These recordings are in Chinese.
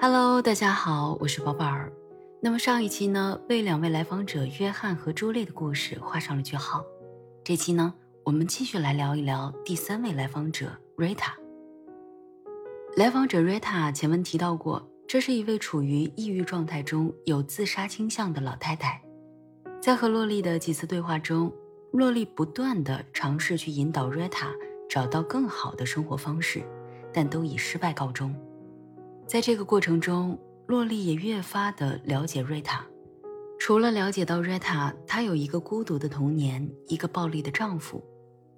Hello，大家好，我是宝宝儿。那么上一期呢，为两位来访者约翰和朱莉的故事画上了句号。这期呢，我们继续来聊一聊第三位来访者瑞塔。来访者瑞塔前文提到过，这是一位处于抑郁状态中有自杀倾向的老太太。在和洛丽的几次对话中，洛丽不断的尝试去引导瑞塔找到更好的生活方式，但都以失败告终。在这个过程中，洛丽也越发的了解瑞塔。除了了解到瑞塔，她有一个孤独的童年，一个暴力的丈夫，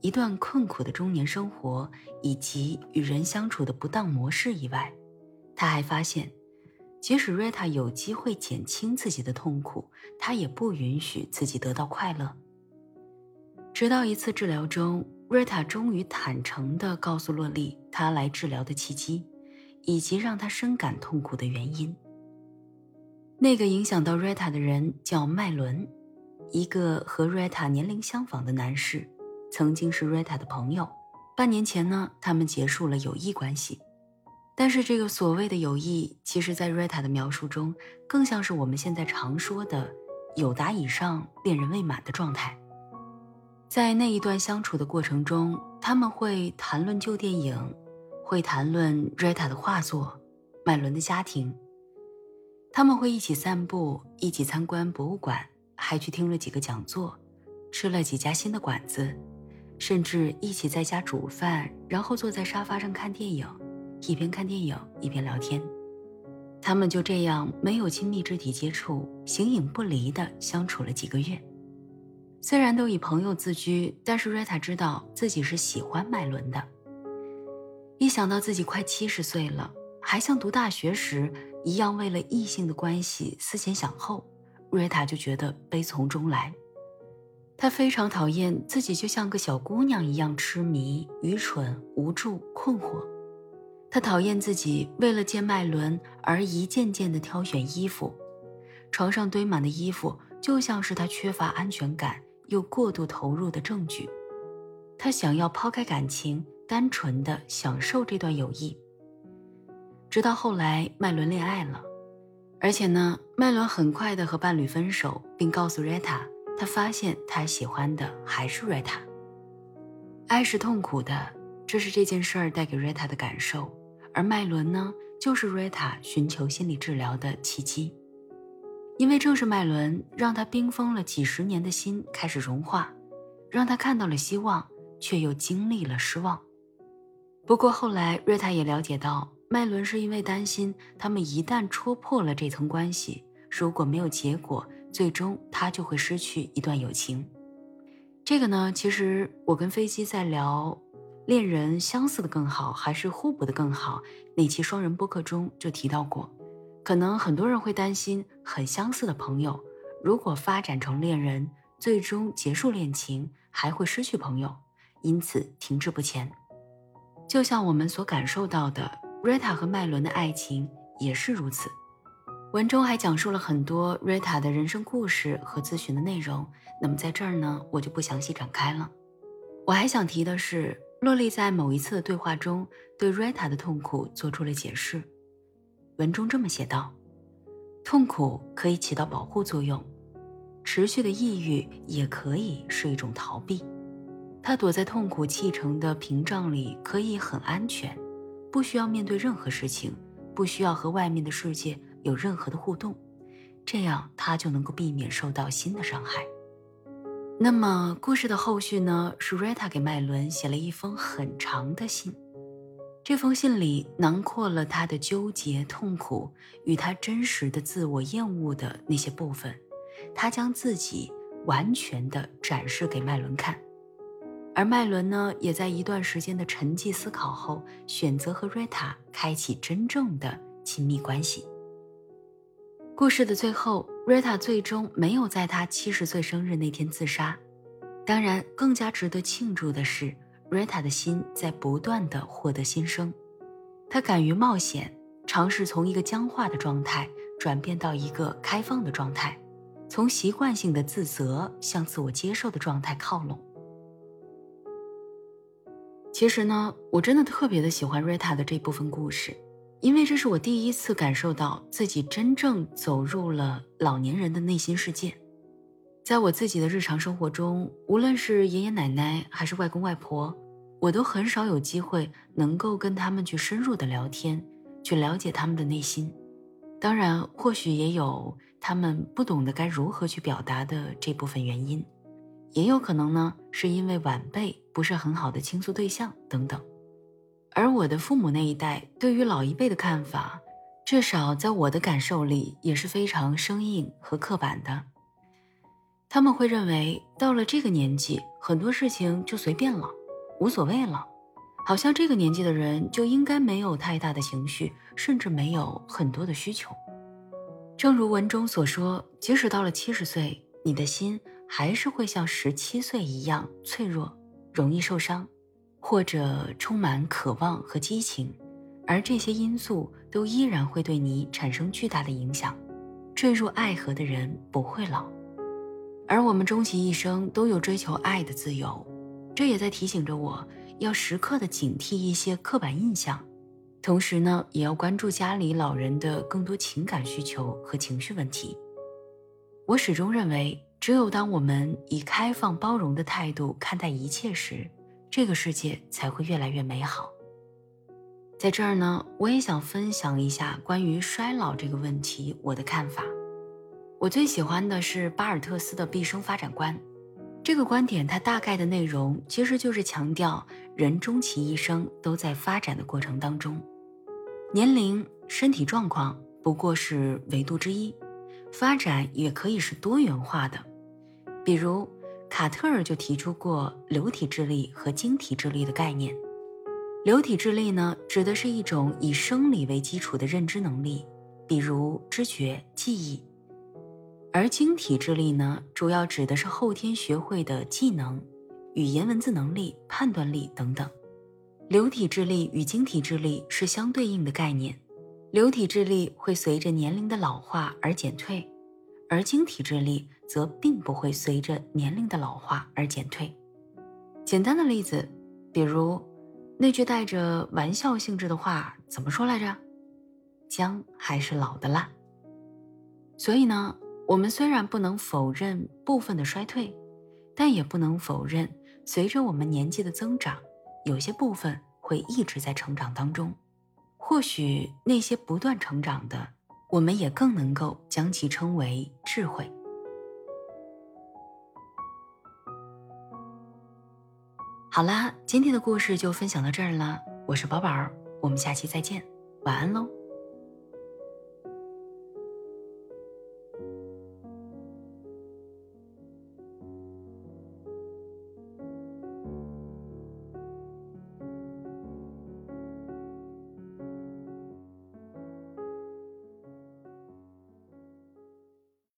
一段困苦的中年生活，以及与人相处的不当模式以外，她还发现，即使瑞塔有机会减轻自己的痛苦，她也不允许自己得到快乐。直到一次治疗中，瑞塔终于坦诚地告诉洛丽她来治疗的契机。以及让他深感痛苦的原因。那个影响到瑞塔的人叫麦伦，一个和瑞塔年龄相仿的男士，曾经是瑞塔的朋友。半年前呢，他们结束了友谊关系。但是这个所谓的友谊，其实，在瑞塔的描述中，更像是我们现在常说的“有达以上，恋人未满”的状态。在那一段相处的过程中，他们会谈论旧电影。会谈论瑞塔的画作，麦伦的家庭。他们会一起散步，一起参观博物馆，还去听了几个讲座，吃了几家新的馆子，甚至一起在家煮饭，然后坐在沙发上看电影，一边看电影一边聊天。他们就这样没有亲密肢体接触，形影不离地相处了几个月。虽然都以朋友自居，但是瑞塔知道自己是喜欢麦伦的。一想到自己快七十岁了，还像读大学时一样为了异性的关系思前想后，瑞塔就觉得悲从中来。她非常讨厌自己就像个小姑娘一样痴迷、愚蠢、无助、困惑。她讨厌自己为了见麦伦而一件件的挑选衣服，床上堆满的衣服就像是她缺乏安全感又过度投入的证据。她想要抛开感情。单纯的享受这段友谊，直到后来麦伦恋爱了，而且呢，麦伦很快的和伴侣分手，并告诉瑞塔，他发现他喜欢的还是瑞塔。爱是痛苦的，这是这件事儿带给瑞塔的感受，而麦伦呢，就是瑞塔寻求心理治疗的契机，因为正是麦伦让他冰封了几十年的心开始融化，让他看到了希望，却又经历了失望。不过后来，瑞塔也了解到，麦伦是因为担心他们一旦戳破了这层关系，如果没有结果，最终他就会失去一段友情。这个呢，其实我跟飞机在聊恋人相似的更好还是互补的更好那期双人播客中就提到过，可能很多人会担心很相似的朋友，如果发展成恋人，最终结束恋情还会失去朋友，因此停滞不前。就像我们所感受到的，瑞塔和麦伦的爱情也是如此。文中还讲述了很多瑞塔的人生故事和咨询的内容。那么在这儿呢，我就不详细展开了。我还想提的是，洛丽在某一次的对话中对瑞塔的痛苦做出了解释。文中这么写道：“痛苦可以起到保护作用，持续的抑郁也可以是一种逃避。”他躲在痛苦砌成的屏障里，可以很安全，不需要面对任何事情，不需要和外面的世界有任何的互动，这样他就能够避免受到新的伤害。那么故事的后续呢？是瑞塔给麦伦写了一封很长的信，这封信里囊括了他的纠结、痛苦与他真实的自我厌恶的那些部分，他将自己完全的展示给麦伦看。而麦伦呢，也在一段时间的沉寂思考后，选择和瑞塔开启真正的亲密关系。故事的最后，瑞塔最终没有在他七十岁生日那天自杀。当然，更加值得庆祝的是，瑞塔的心在不断的获得新生。他敢于冒险，尝试从一个僵化的状态转变到一个开放的状态，从习惯性的自责向自我接受的状态靠拢。其实呢，我真的特别的喜欢瑞塔的这部分故事，因为这是我第一次感受到自己真正走入了老年人的内心世界。在我自己的日常生活中，无论是爷爷奶奶还是外公外婆，我都很少有机会能够跟他们去深入的聊天，去了解他们的内心。当然，或许也有他们不懂得该如何去表达的这部分原因，也有可能呢，是因为晚辈不是很好的倾诉对象等等。而我的父母那一代对于老一辈的看法，至少在我的感受里也是非常生硬和刻板的。他们会认为到了这个年纪，很多事情就随便了，无所谓了，好像这个年纪的人就应该没有太大的情绪，甚至没有很多的需求。正如文中所说，即使到了七十岁，你的心还是会像十七岁一样脆弱，容易受伤，或者充满渴望和激情，而这些因素都依然会对你产生巨大的影响。坠入爱河的人不会老。而我们终其一生都有追求爱的自由，这也在提醒着我要时刻的警惕一些刻板印象，同时呢，也要关注家里老人的更多情感需求和情绪问题。我始终认为，只有当我们以开放包容的态度看待一切时，这个世界才会越来越美好。在这儿呢，我也想分享一下关于衰老这个问题我的看法。我最喜欢的是巴尔特斯的毕生发展观，这个观点它大概的内容其实就是强调人终其一生都在发展的过程当中，年龄、身体状况不过是维度之一，发展也可以是多元化的。比如卡特尔就提出过流体智力和晶体智力的概念。流体智力呢，指的是一种以生理为基础的认知能力，比如知觉、记忆。而晶体智力呢，主要指的是后天学会的技能、语言文字能力、判断力等等。流体智力与晶体智力是相对应的概念，流体智力会随着年龄的老化而减退，而晶体智力则并不会随着年龄的老化而减退。简单的例子，比如那句带着玩笑性质的话怎么说来着？“姜还是老的辣。”所以呢？我们虽然不能否认部分的衰退，但也不能否认，随着我们年纪的增长，有些部分会一直在成长当中。或许那些不断成长的，我们也更能够将其称为智慧。好啦，今天的故事就分享到这儿了。我是宝宝，我们下期再见，晚安喽。